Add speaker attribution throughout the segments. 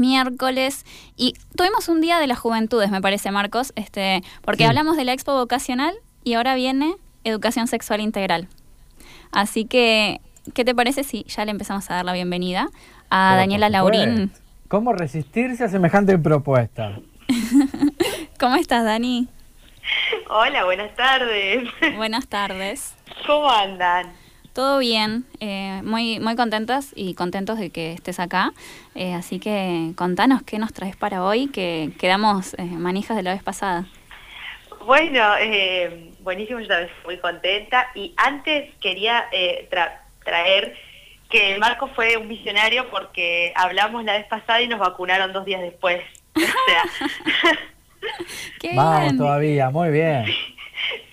Speaker 1: miércoles y tuvimos un día de las juventudes, me parece, Marcos, este, porque hablamos de la expo vocacional y ahora viene educación sexual integral. Así que, ¿qué te parece si ya le empezamos a dar la bienvenida a Daniela Laurín?
Speaker 2: ¿Cómo resistirse a semejante propuesta?
Speaker 1: ¿Cómo estás, Dani?
Speaker 3: Hola, buenas tardes.
Speaker 1: Buenas tardes.
Speaker 3: ¿Cómo andan?
Speaker 1: Todo bien, eh, muy, muy contentas y contentos de que estés acá. Eh, así que contanos qué nos traes para hoy, que quedamos eh, manijas de la vez pasada.
Speaker 3: Bueno, buenísimo, yo también muy contenta. Y antes quería traer que Marco fue un visionario porque hablamos la vez pasada y nos vacunaron dos días después. O sea.
Speaker 2: Vamos todavía, muy bien.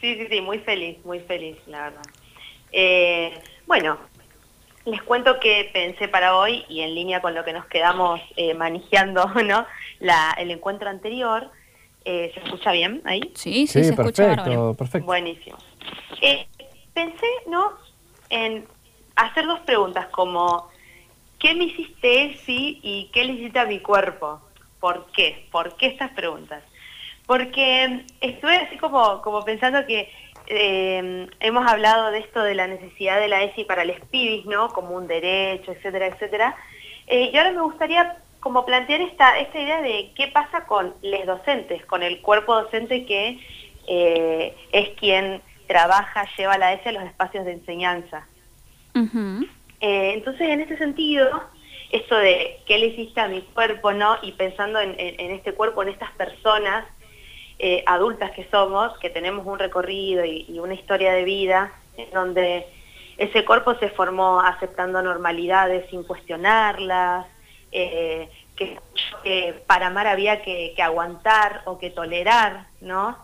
Speaker 3: Sí, sí, sí, muy feliz, muy feliz, la verdad. Eh, bueno, les cuento que pensé para hoy y en línea con lo que nos quedamos eh, manejando, ¿no? La, el encuentro anterior. Eh, ¿Se escucha bien ahí?
Speaker 1: Sí, sí, se escucha
Speaker 2: perfecto, perfecto.
Speaker 3: Buenísimo. Eh, pensé, ¿no? En hacer dos preguntas como, ¿qué me hiciste si y qué le hiciste a mi cuerpo? ¿Por qué? ¿Por qué estas preguntas? Porque estuve así como, como pensando que eh, hemos hablado de esto de la necesidad de la ESI para los pibis, ¿no? Como un derecho, etcétera, etcétera. Eh, y ahora me gustaría como plantear esta, esta idea de qué pasa con los docentes, con el cuerpo docente que eh, es quien trabaja, lleva la ESI a los espacios de enseñanza. entonces, en ese sentido, esto de qué le hiciste a mi cuerpo, ¿no? Y pensando en este cuerpo, en estas personas, eh, adultas que somos, que tenemos un recorrido y, una historia de vida, en donde ese cuerpo se formó aceptando normalidades sin cuestionarlas, eh, que, para amar había que, aguantar o que tolerar, ¿no?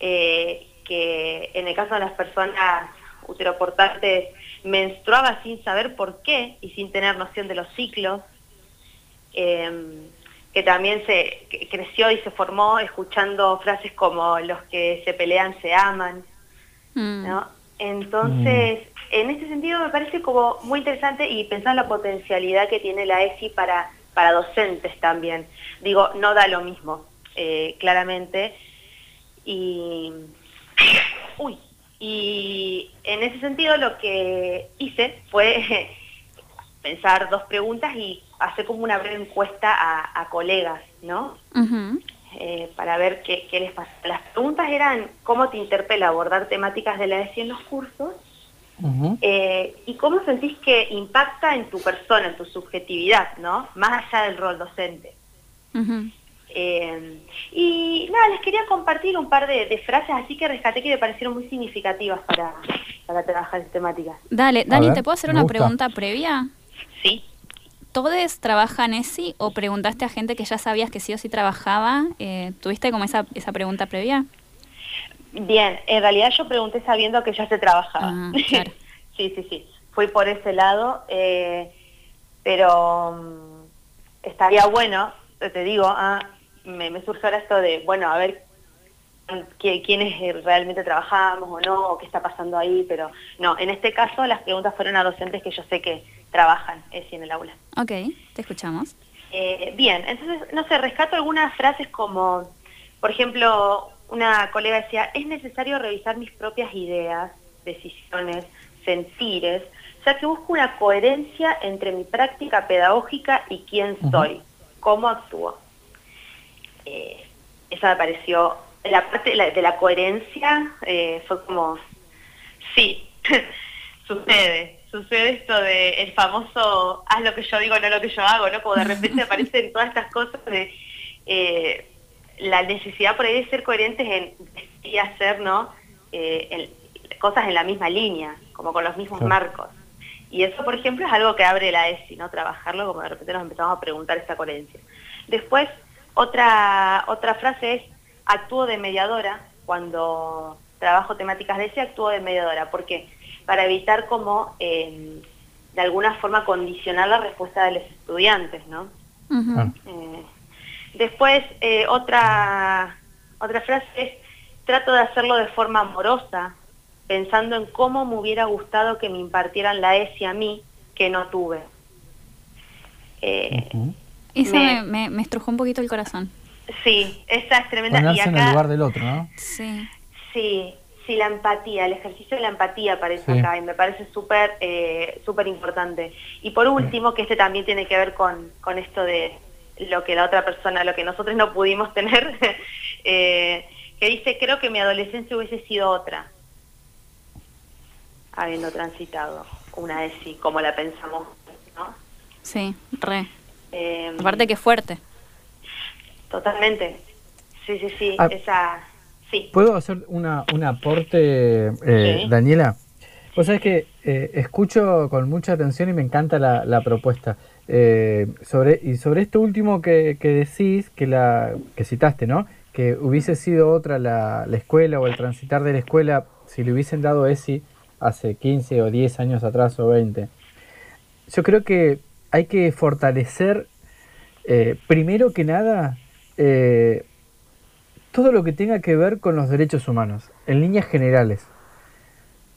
Speaker 3: Eh, que en el caso de las personas uteroportantes menstruaba sin saber por qué y sin tener noción de los ciclos que también se creció y se formó escuchando frases como los que se pelean se aman, mm. ¿no? Entonces, mm. en ese sentido me parece como muy interesante y pensar la potencialidad que tiene la ESI para, para docentes también. Digo, no da lo mismo, eh, claramente. Y, uy, y en ese sentido lo que hice fue pensar dos preguntas y hacer como una breve encuesta a, colegas, ¿no? Eh, para ver qué, les pasa. Las preguntas eran cómo te interpela abordar temáticas de la ESI en los cursos eh, y cómo sentís que impacta en tu persona, en tu subjetividad, ¿no? Más allá del rol docente. Eh, y nada, les quería compartir un par de, frases así que rescaté que me parecieron muy significativas para, para trabajar en temáticas.
Speaker 1: Dale, Dani, ¿te puedo hacer una pregunta previa?
Speaker 3: Sí.
Speaker 1: ¿Todos trabajan ESI o preguntaste a gente que ya sabías que sí o sí trabajaba? Eh, ¿Tuviste como esa, esa pregunta previa?
Speaker 3: Bien, en realidad yo pregunté sabiendo que ya se trabajaba.
Speaker 1: Ah,
Speaker 3: sí, sí, sí. Fui por ese lado, eh, pero mm, estaría bueno, te digo, ah, me, me surgió ahora esto de, bueno, a ver quiénes realmente trabajamos o no, o qué está pasando ahí, pero no, en este caso las preguntas fueron a docentes que yo sé que trabajan sí, en el aula.
Speaker 1: Ok, te escuchamos.
Speaker 3: Eh, bien, entonces, no sé, rescato algunas frases como, por ejemplo, una colega decía, es necesario revisar mis propias ideas, decisiones, sentires, ya que busco una coherencia entre mi práctica pedagógica y quién soy, cómo actúo. Eh, esa me pareció, la parte de la, coherencia eh, fue como, sí, sucede, sucede esto de el famoso haz lo que yo digo, no lo que yo hago, ¿no? Como de repente aparecen todas estas cosas de eh, la necesidad por ahí de ser coherentes en y hacer, ¿no? Eh, cosas en la misma línea, como con los mismos marcos. Y eso, por ejemplo, es algo que abre la ESI, ¿no? Trabajarlo, como de repente nos empezamos a preguntar esa coherencia. Después, otra, otra frase es, actúo de mediadora, cuando trabajo temáticas de ESI, actúo de mediadora. ¿Por qué? para evitar como eh, de alguna forma condicionar la respuesta de los estudiantes, ¿no? Eh, después, eh, otra, otra frase es, trato de hacerlo de forma amorosa, pensando en cómo me hubiera gustado que me impartieran la ESI a mí, que no tuve.
Speaker 1: Eso me, me, estrujó un poquito el corazón.
Speaker 3: Sí, esa es tremenda.
Speaker 2: Ponerse en el lugar del otro, ¿no?
Speaker 1: Sí.
Speaker 3: Sí, sí, la empatía, el ejercicio de la empatía aparece acá y me parece súper eh, súper importante. Y por último, que este también tiene que ver con, con esto de lo que la otra persona, lo que nosotros no pudimos tener, eh, que dice, creo que mi adolescencia hubiese sido otra, habiendo transitado una ESI como la pensamos, ¿no?
Speaker 1: Sí, re. Eh, Aparte que fuerte.
Speaker 3: Totalmente. Sí, sí, sí. Ah, esa, sí.
Speaker 2: ¿Puedo hacer una, un aporte, eh, Daniela? Vos sabés que eh, escucho con mucha atención y me encanta la, la propuesta. Eh, sobre, y sobre esto último que, que, decís, que, la, que citaste, ¿no? Que hubiese sido otra la, la, escuela o el transitar de la escuela si le hubiesen dado ESI hace 15 o 10 años atrás o 20. Yo creo que hay que fortalecer, eh, primero que nada, eh, todo lo que tenga que ver con los derechos humanos, en líneas generales.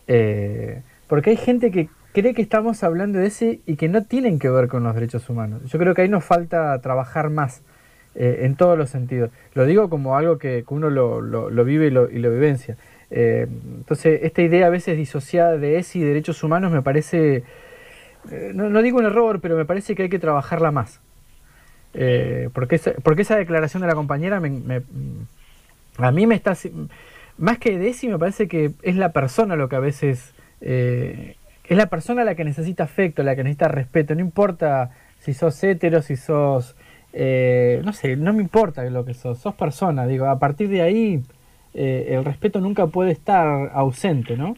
Speaker 2: Eh, porque hay gente que cree que estamos hablando de ese y que no tienen que ver con los derechos humanos. Yo creo que ahí nos falta trabajar más en todos los sentidos. Lo digo como algo que, uno lo, lo, vive y lo, y lo vivencia. entonces, esta idea a veces disociada de ese y derechos humanos me parece eh, no, digo un error, pero me parece que hay que trabajarla más. Eh, porque, esa, porque esa declaración de la compañera me, a mí me está... Más que de eso, me parece que es la persona lo que a veces... Eh, es la persona la que necesita afecto, la que necesita respeto. No importa si sos hetero, si sos... no sé, no me importa lo que sos. Sos persona, digo. A partir de ahí, el respeto nunca puede estar ausente, ¿no?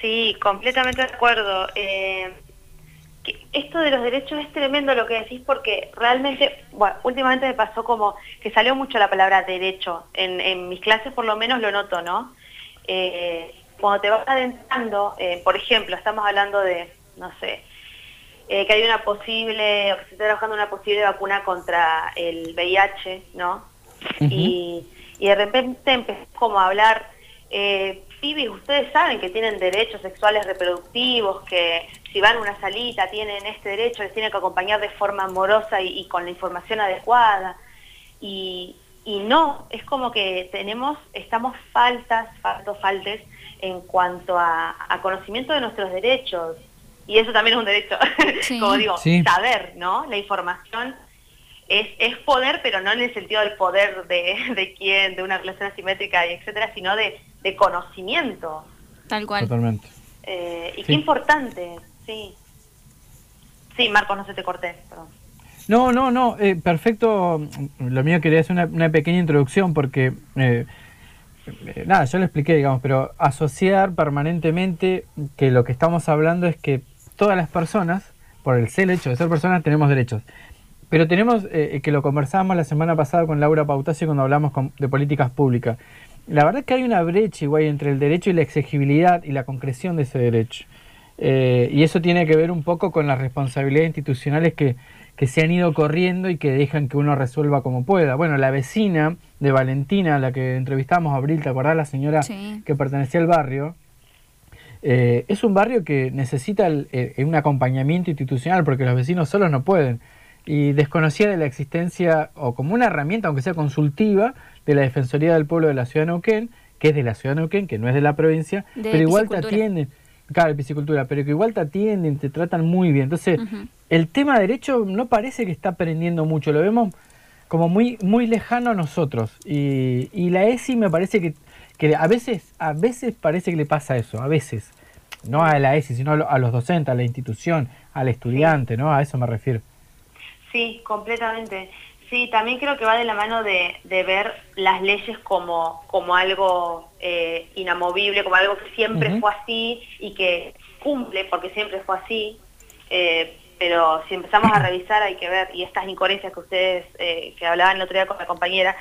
Speaker 3: Sí, completamente de acuerdo. Eh, esto de los derechos es tremendo lo que decís porque realmente, bueno, últimamente me pasó como que salió mucho la palabra derecho. En, mis clases por lo menos lo noto, ¿no? Eh, cuando te vas adentrando, eh, por ejemplo, estamos hablando de, no sé, que hay una posible, o que se está trabajando una posible vacuna contra el VIH, ¿no? y, y, de repente empezó como a hablar eh, pibis, ustedes saben que tienen derechos sexuales reproductivos, que si van a una salita tienen este derecho, les tienen que acompañar de forma amorosa y, con la información adecuada. Y, no, es como que tenemos, estamos faltas, faltos, faltes en cuanto a, conocimiento de nuestros derechos. Y eso también es un derecho, como digo, saber, ¿no? La información es, es poder, pero no en el sentido del poder de, de quién, de una relación asimétrica y etcétera, sino de, de conocimiento.
Speaker 1: Tal cual.
Speaker 2: Totalmente.
Speaker 3: Eh, y qué importante, sí. Sí, Marcos, no se te corté, perdón.
Speaker 2: No, no, no, eh, perfecto. Lo mío quería hacer una, pequeña introducción porque, eh, nada, yo lo expliqué, digamos, pero asociar permanentemente que lo que estamos hablando es que todas las personas, por el ser hecho de ser personas, tenemos derechos. Pero tenemos, que lo conversábamos la semana pasada con Laura Pautacio cuando hablamos de políticas públicas la verdad es que hay una brecha igual entre el derecho y la exigibilidad y la concreción de ese derecho. Eh, y eso tiene que ver un poco con las responsabilidades institucionales que, que, se han ido corriendo y que dejan que uno resuelva como pueda. Bueno, la vecina de Valentina, la que entrevistamos, Abril, ¿te acordás? La señora que pertenecía al barrio. Eh, es un barrio que necesita un acompañamiento institucional porque los vecinos solos no pueden. Y desconocía de la existencia, o como una herramienta, aunque sea consultiva, de la Defensoría del Pueblo de la Ciudad de Neuquén, que es de la Ciudad de Neuquén, que no es de la provincia, pero igual te atienden, claro, piscicultura, pero que igual te atienden, te tratan muy bien. Entonces, el tema de derecho no parece que está aprendiendo mucho, lo vemos como muy, muy lejano a nosotros. Y, y la ESI me parece que, que a veces, a veces parece que le pasa eso, a veces. No a la ESI, sino a los docentes, a la institución, al estudiante, ¿no? A eso me refiero.
Speaker 3: Sí, completamente. Sí, también creo que va de la mano de, ver las leyes como, como algo eh, inamovible, como algo que siempre fue así y que cumple porque siempre fue así. Eh, pero si empezamos a revisar hay que ver, y estas incoherencias que ustedes, eh, que hablaban el otro día con la compañera,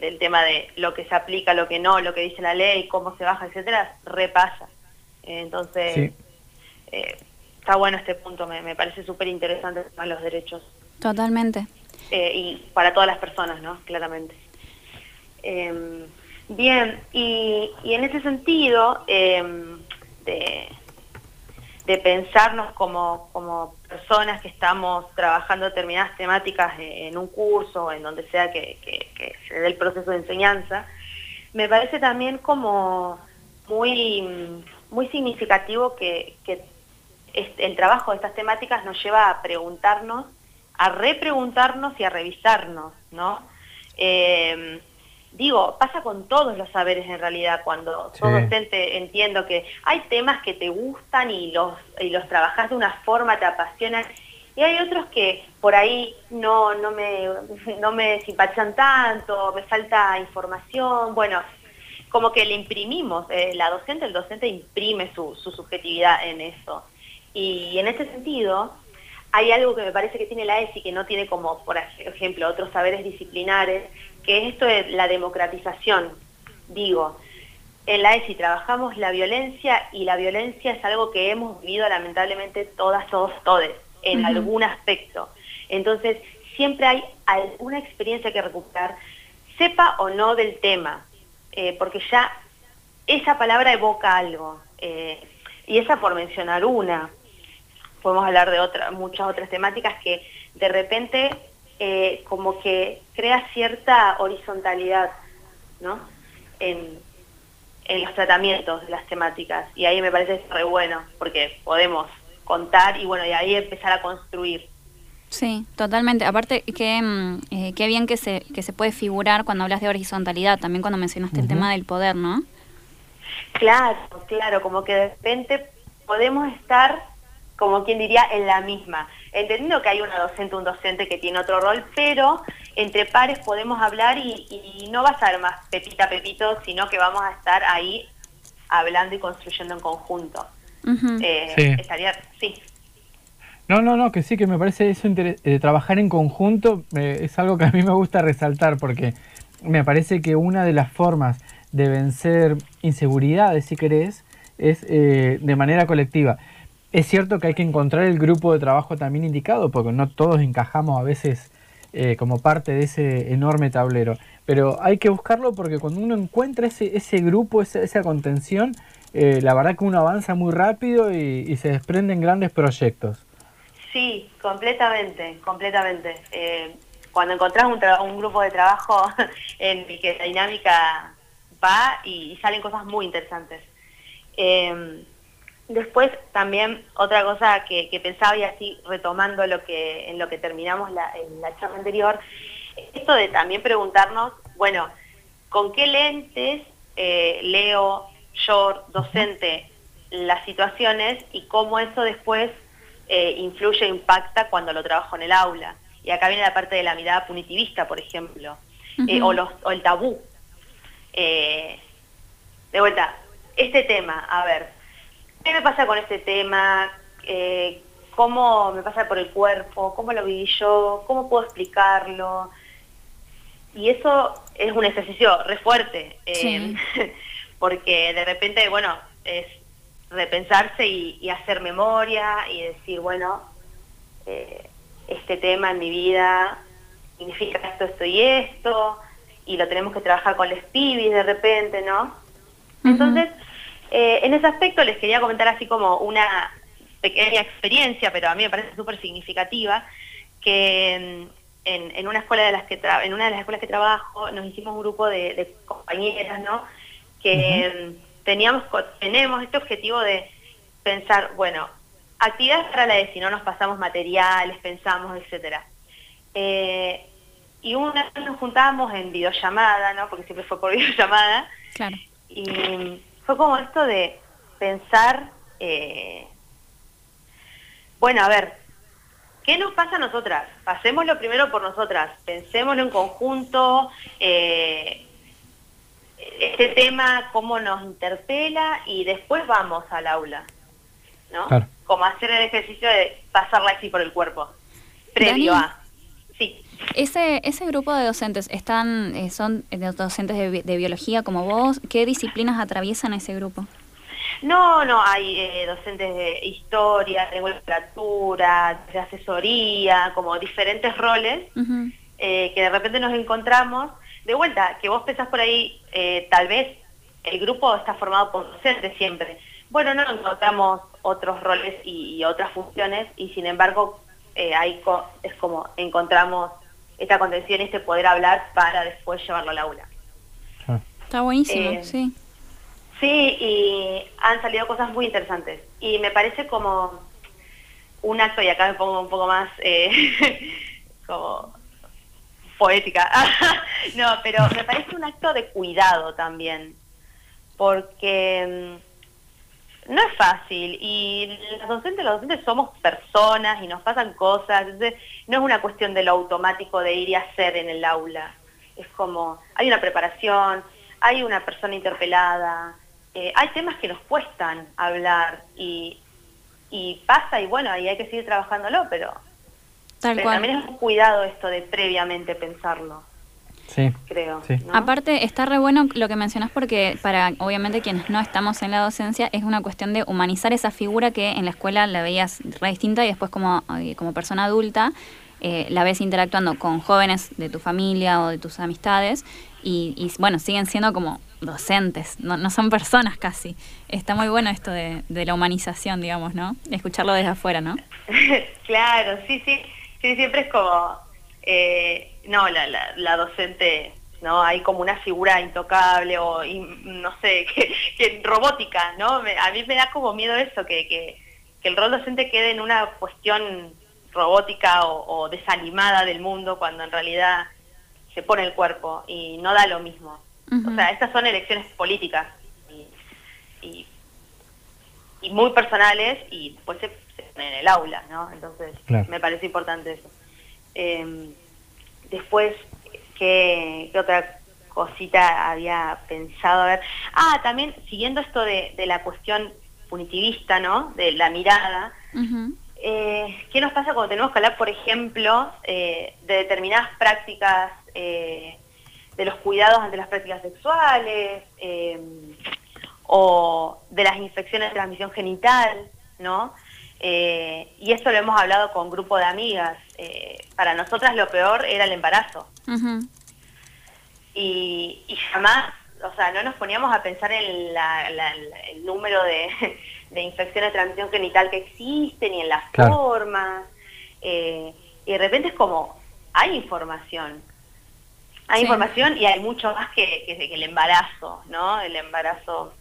Speaker 3: del tema de lo que se aplica, lo que no, lo que dice la ley, cómo se baja, etcétera, repasa. entonces, está bueno este punto, me, me parece súper interesante los derechos.
Speaker 1: Totalmente.
Speaker 3: Eh, y para todas las personas, ¿no? Claramente. Em, bien, y, en ese sentido, em, de, pensarnos como, como personas que estamos trabajando determinadas temáticas en un curso, en donde sea que, se dé el proceso de enseñanza, me parece también como muy, muy significativo que, el trabajo de estas temáticas nos lleva a preguntarnos, a repreguntarnos y a revisarnos, ¿no? Eh, digo, pasa con todos los saberes en realidad, cuando sos docente entiendo que hay temas que te gustan y los, y los trabajás de una forma, te apasionan, y hay otros que por ahí no, no, me, no me simpatizan tanto, me falta información, bueno, como que le imprimimos, eh, la docente, el docente imprime su, su subjetividad en eso. Y en ese sentido, hay algo que me parece que tiene la ESI que no tiene como, por ejemplo, otros saberes disciplinares, que es esto de la democratización. Digo, en la ESI trabajamos la violencia y la violencia es algo que hemos vivido lamentablemente todas, todos, todes, en algún aspecto. Entonces, siempre hay alguna experiencia que recuperar, sepa o no del tema, eh, porque ya esa palabra evoca algo. Eh, y esa por mencionar una. Podemos hablar de otra, muchas otras temáticas que de repente eh, como que crea cierta horizontalidad ¿no? en, los tratamientos de las temáticas. Y ahí me parece re bueno, porque podemos contar y bueno, y ahí empezar a construir.
Speaker 1: Sí, totalmente. Aparte, que, mm, eh, qué bien que se, que se puede figurar cuando hablas de horizontalidad, también cuando mencionaste el tema del poder, ¿no?
Speaker 3: Claro, claro, como que de repente podemos estar, como quien diría, en la misma entendiendo que hay una docente, un docente que tiene otro rol, pero entre pares podemos hablar y, no va a ser más Pepita, Pepito, sino que vamos a estar ahí hablando y construyendo en conjunto. Eh, sí. Estaría, sí.
Speaker 2: No, no, no, que sí, que me parece eso de eh, trabajar en conjunto eh, es algo que a mí me gusta resaltar porque me parece que una de las formas de vencer inseguridades, si querés, es de manera colectiva. Es cierto que hay que encontrar el grupo de trabajo también indicado, porque no todos encajamos a veces eh, como parte de ese enorme tablero. Pero hay que buscarlo porque cuando uno encuentra ese, ese grupo, esa, esa contención, eh, la verdad que uno avanza muy rápido y, se desprenden grandes proyectos.
Speaker 3: Sí, completamente, completamente. Eh, cuando encontrás un, un, grupo de trabajo en el que la dinámica va y, salen cosas muy interesantes. Después también otra cosa que, pensaba y así retomando lo que en lo que terminamos la, en la charla anterior, esto de también preguntarnos, bueno, ¿con qué lentes eh, leo yo, docente, las situaciones y cómo eso después eh, influye e impacta cuando lo trabajo en el aula? Y acá viene la parte de la mirada punitivista, por ejemplo, eh, o, los, o el tabú. de vuelta, este tema, a ver, ¿Qué me pasa con este tema? Eh, ¿Cómo me pasa por el cuerpo? ¿Cómo lo viví yo? ¿Cómo puedo explicarlo? Y eso es un ejercicio re fuerte, eh, porque de repente, bueno, es repensarse y, hacer memoria y decir, bueno, eh, este tema en mi vida significa esto, esto y esto, y lo tenemos que trabajar con los pibis de repente, ¿no? Entonces, eh, en ese aspecto les quería comentar así como una pequeña experiencia, pero a mí me parece súper significativa, que mm, en, una escuela de las que en una de las escuelas que trabajo nos hicimos un grupo de, compañeras, ¿no? Que mm, teníamos tenemos este objetivo de pensar, bueno, actividades para la de si no nos pasamos materiales, pensamos, etcétera. Eh, y una vez nos juntábamos en videollamada, ¿no? Porque siempre fue por videollamada. Claro. Y fue como esto de pensar, eh, bueno, a ver, ¿qué nos pasa a nosotras? Pasémoslo primero por nosotras, pensémoslo en conjunto, eh, este tema, cómo nos interpela y después vamos al aula, ¿no? Como hacer el ejercicio de pasarla así por el cuerpo, previo a... Sí.
Speaker 1: Ese, ese grupo de docentes están, eh, son docentes de, biología como vos. ¿Qué disciplinas atraviesan ese grupo?
Speaker 3: No, no, hay eh, docentes de historia, de literatura, de asesoría, como diferentes roles eh, que de repente nos encontramos. De vuelta, que vos pensás por ahí, tal vez el grupo está formado por docentes siempre. Bueno, no encontramos otros roles y, otras funciones y sin embargo eh, ahí es como encontramos esta contención y este poder hablar para después llevarlo al aula.
Speaker 1: Ah. Está buenísimo, eh, sí.
Speaker 3: Sí, y han salido cosas muy interesantes. Y me parece como un acto, y acá me pongo un poco más eh, como poética, no, pero me parece un acto de cuidado también, porque mm, no es fácil y los docentes, los docentes somos personas y nos pasan cosas, entonces no es una cuestión de lo automático de ir y hacer en el aula, es como, hay una preparación, hay una persona interpelada, eh, hay temas que nos cuestan hablar y, y pasa y bueno, ahí hay que seguir trabajándolo, pero, también es un cuidado esto de previamente pensarlo.
Speaker 2: Sí,
Speaker 3: creo.
Speaker 1: Aparte, está re bueno lo que mencionás porque para, obviamente, quienes no estamos en la docencia, es una cuestión de humanizar esa figura que en la escuela la veías re distinta y después como, eh, como persona adulta eh, la ves interactuando con jóvenes de tu familia o de tus amistades y, bueno, siguen siendo como docentes, no, no, son personas casi. Está muy bueno esto de, la humanización, digamos, ¿no? Escucharlo desde afuera, ¿no?
Speaker 3: claro, sí, sí, sí, siempre es como, eh, no, la, la, docente, ¿no? Hay como una figura intocable o, no sé, que, robótica, ¿no? a mí me da como miedo eso, que, que, que el rol docente quede en una cuestión robótica o, desanimada del mundo cuando en realidad se pone el cuerpo y no da lo mismo. O sea, estas son elecciones políticas y, muy personales y después se, en el aula, ¿no? Entonces me parece importante eso. Em, después, ¿qué, otra cosita había pensado? A ver, ah, también siguiendo esto de, la cuestión punitivista, ¿no? De la mirada. Eh, ¿Qué nos pasa cuando tenemos que hablar, por ejemplo, eh, de determinadas prácticas, eh, de los cuidados ante las prácticas sexuales, o de las infecciones de transmisión genital, ¿no? Y esto lo hemos hablado con un grupo de amigas. para nosotras lo peor era el embarazo. y, y jamás o sea, no nos poníamos a pensar en el número de, infecciones de transmisión genital que existen y en las formas. Eh, y de repente es como, hay información. Hay información y hay mucho más que, el embarazo, ¿no? El embarazo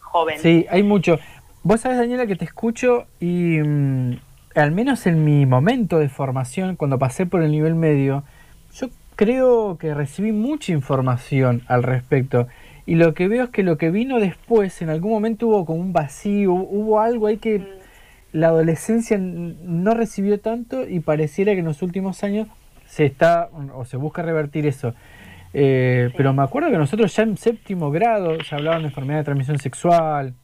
Speaker 3: joven.
Speaker 2: Sí, hay mucho. Vos sabés, Daniela, que te escucho y mm, al menos en mi momento de formación, cuando pasé por el nivel medio, yo creo que recibí mucha información al respecto. Y lo que veo es que lo que vino después, en algún momento hubo como un vacío, hubo algo ahí que la adolescencia no recibió tanto y pareciera que en los últimos años se está o se busca revertir eso. Eh, pero me acuerdo que nosotros ya en séptimo grado ya hablaban de enfermedad de transmisión sexual,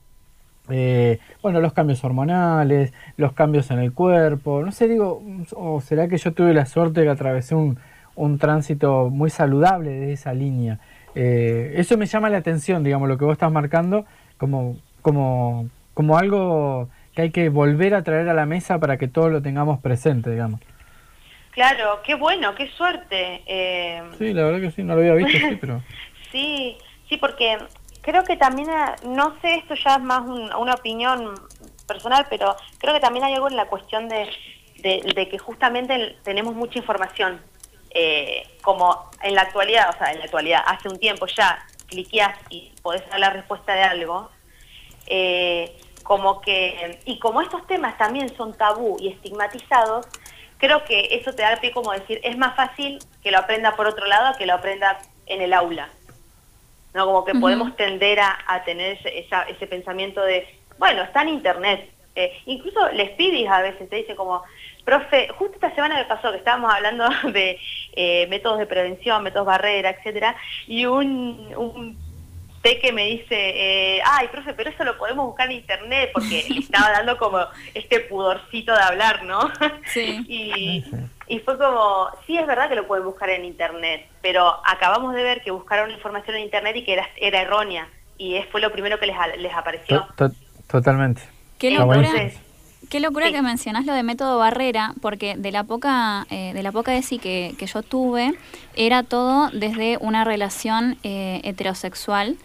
Speaker 2: eh, bueno, los cambios hormonales, los cambios en el cuerpo, no sé, digo, o será que yo tuve la suerte de que atravesé un, un tránsito muy saludable de esa línea. Eh, eso me llama la atención, digamos, lo que vos estás marcando como, como, como algo que hay que volver a traer a la mesa para que todos lo tengamos presente, digamos.
Speaker 3: Claro, qué bueno, qué suerte.
Speaker 2: Eh... Sí, la verdad que sí, no lo había visto, sí, pero...
Speaker 3: sí, sí, porque creo que también, eh, no sé, esto ya es más una opinión personal, pero creo que también hay algo en la cuestión de, de que justamente tenemos mucha información eh, como en la actualidad, o sea, en la actualidad, hace un tiempo ya cliqueas y podés dar la respuesta de algo, eh, como que, y como estos temas también son tabú y estigmatizados, creo que eso te da el pie como decir, es más fácil que lo aprenda por otro lado que lo aprenda en el aula. ¿No? Como que podemos tender a, tener ese, pensamiento de, bueno, está en internet. Eh, incluso les pides a veces, te dice como, Profe, justo esta semana me pasó que estábamos hablando de eh, métodos de prevención, métodos barrera, etcétera, y un, un que me dice, eh, ay, profe, pero eso lo podemos buscar en internet, porque le estaba dando como este pudorcito de hablar, ¿no? Sí. y, fue como, sí, es verdad que lo pueden buscar en internet, pero acabamos de ver que buscaron información en internet y que era, era errónea, y fue lo primero que les, les apareció.
Speaker 2: totalmente.
Speaker 1: ¿Qué locura? Qué locura que mencionás lo de método barrera, porque de la poca, eh, de la poca ESI que, que, yo tuve, era todo desde una relación eh, heterosexual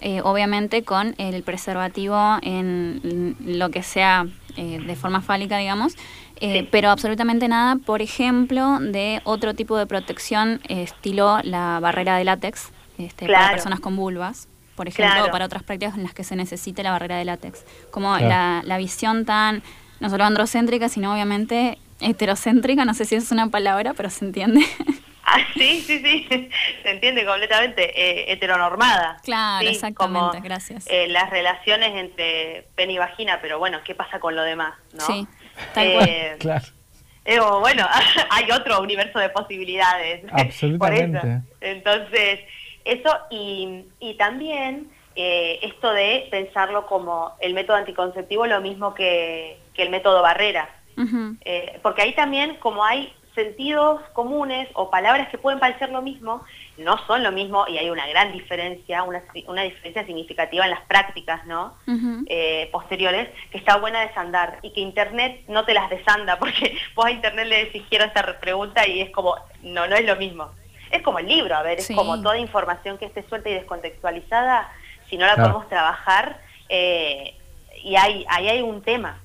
Speaker 1: eh, obviamente con el preservativo en lo que sea eh, de forma fálica, digamos, eh, pero absolutamente nada, por ejemplo, de otro tipo de protección estilo la barrera de látex este, para personas con vulvas, por ejemplo, o para otras prácticas en las que se necesite la barrera de látex. Como la, la visión tan, no solo androcéntrica, sino obviamente heterocéntrica, no sé si es una palabra, pero se entiende.
Speaker 3: Ah, sí, sí, sí, se entiende completamente, eh, heteronormada.
Speaker 1: Claro, exactamente, gracias.
Speaker 3: Eh, las relaciones entre pene y vagina, pero bueno, ¿qué pasa con lo demás? ¿no?
Speaker 1: Sí, tal eh,
Speaker 2: Claro.
Speaker 3: bueno, hay otro universo de posibilidades.
Speaker 2: Absolutamente.
Speaker 3: Entonces, eso y, y también esto de pensarlo como el método anticonceptivo lo mismo que, que el método barrera. porque ahí también, como hay sentidos comunes o palabras que pueden parecer lo mismo, no son lo mismo y hay una gran diferencia, una, una diferencia significativa en las prácticas ¿no? Eh, posteriores, que está buena desandar y que Internet no te las desanda, porque vos a Internet le decís quiero esta pregunta y es como, no, no es lo mismo. Es como el libro, a ver, es como toda información que esté suelta y descontextualizada, si no la podemos trabajar, eh, y hay, ahí hay un tema.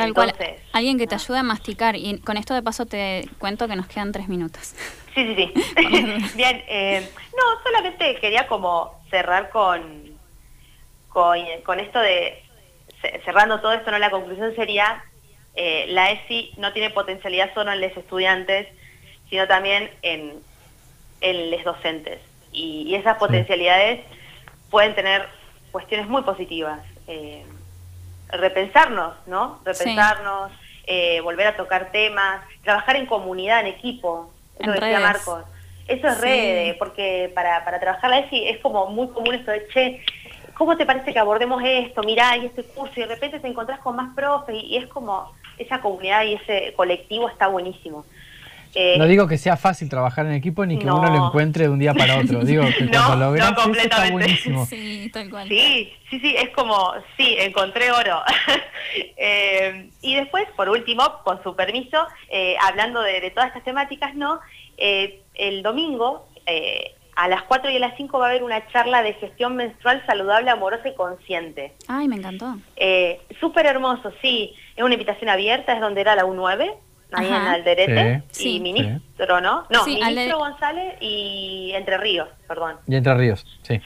Speaker 1: Tal cual. Alguien que te ayude a masticar. Y con esto de paso te cuento que nos quedan tres minutos.
Speaker 3: Sí, sí, sí. Bien, eh, no, solamente quería como cerrar con, con, esto de, cerrando todo esto, ¿no? La conclusión sería, eh, la ESI no tiene potencialidad solo en los estudiantes, sino también en, en los docentes. Y, esas potencialidades pueden tener cuestiones muy positivas. Eh, repensarnos, ¿no? Repensarnos, eh, volver a tocar temas, trabajar en comunidad, en equipo, eso decía Marcos. Eso es red, porque para, para trabajar la ESI es como muy común esto de, che, ¿cómo te parece que abordemos esto? Mirá, y este curso, y de repente te encontrás con más profes, y es como, esa comunidad y ese colectivo está buenísimo.
Speaker 2: Eh, no digo que sea fácil trabajar en equipo ni que uno lo encuentre de un día para otro. Digo que cuando lo veas está buenísimo.
Speaker 1: Sí, tal cual.
Speaker 3: Sí, sí, sí, es como, sí, encontré oro. Eh, y después, por último, con su permiso, eh, hablando de, todas estas temáticas, ¿no? el domingo, a las 4 y a las 5 va a haber una charla de gestión menstrual saludable, amorosa y consciente.
Speaker 1: Ay, me encantó.
Speaker 3: Súper hermoso, sí. Es una invitación abierta, es donde era la U9 ahí en Alderete, y ministro, ¿no? No, ministro González y Entre Ríos, perdón.
Speaker 2: Y Entre Ríos, sí.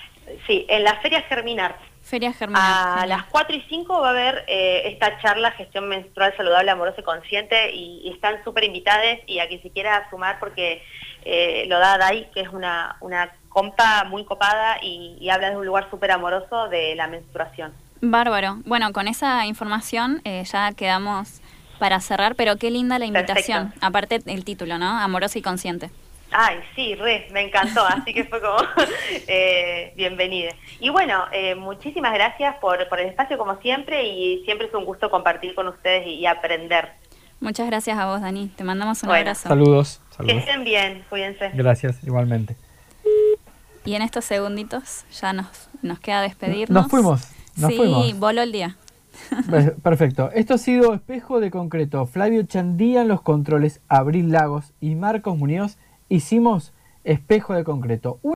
Speaker 3: Sí, en la Feria Germinar.
Speaker 1: Feria Germinar.
Speaker 3: A las 4 y 5 va a haber eh, esta charla Gestión Menstrual Saludable, Amorosa y Consciente y, están súper invitadas y a quien se quiera sumar porque eh, lo da Dai, que es una, una compa muy copada y, habla de un lugar súper amoroso de la menstruación.
Speaker 1: Bárbaro. Bueno, con esa información eh, ya quedamos para cerrar, pero qué linda la invitación. Aparte el título, ¿no? Amoroso y consciente.
Speaker 3: Ay, sí, re, me encantó, así que fue como eh, bienvenida. Y bueno, eh, muchísimas gracias por, por el espacio como siempre y siempre es un gusto compartir con ustedes y, aprender.
Speaker 1: Muchas gracias a vos, Dani. Te mandamos un abrazo.
Speaker 2: Saludos,
Speaker 3: Que estén bien, cuídense.
Speaker 2: Gracias, igualmente.
Speaker 1: Y en estos segunditos ya nos, nos queda despedirnos.
Speaker 2: Nos fuimos, nos
Speaker 1: sí, voló el día.
Speaker 2: Perfecto. Esto ha sido Espejo de Concreto. Flavio Chandía en los controles, Abril Lagos y Marcos Muñoz hicimos Espejo de Concreto.